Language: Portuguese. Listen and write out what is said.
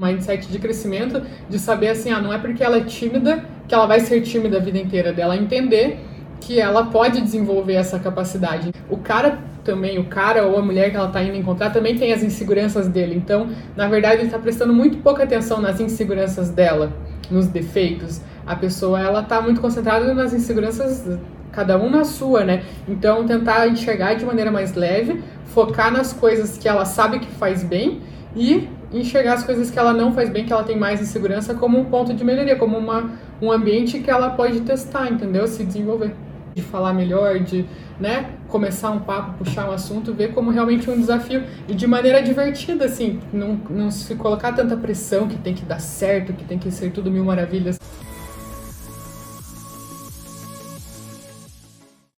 mindset de crescimento, de saber assim, ah, não é porque ela é tímida que ela vai ser tímida a vida inteira dela, entender que ela pode desenvolver essa capacidade. O cara também, o cara ou a mulher que ela está indo encontrar também tem as inseguranças dele. Então, na verdade, ele está prestando muito pouca atenção nas inseguranças dela, nos defeitos. A pessoa, ela está muito concentrada nas inseguranças cada um na sua, né? Então, tentar enxergar de maneira mais leve, focar nas coisas que ela sabe que faz bem e enxergar as coisas que ela não faz bem, que ela tem mais insegurança, como um ponto de melhoria, como uma, um ambiente que ela pode testar, entendeu? Se desenvolver. De falar melhor, de né, começar um papo, puxar um assunto, ver como realmente um desafio e de maneira divertida, assim, não, não se colocar tanta pressão que tem que dar certo, que tem que ser tudo mil maravilhas.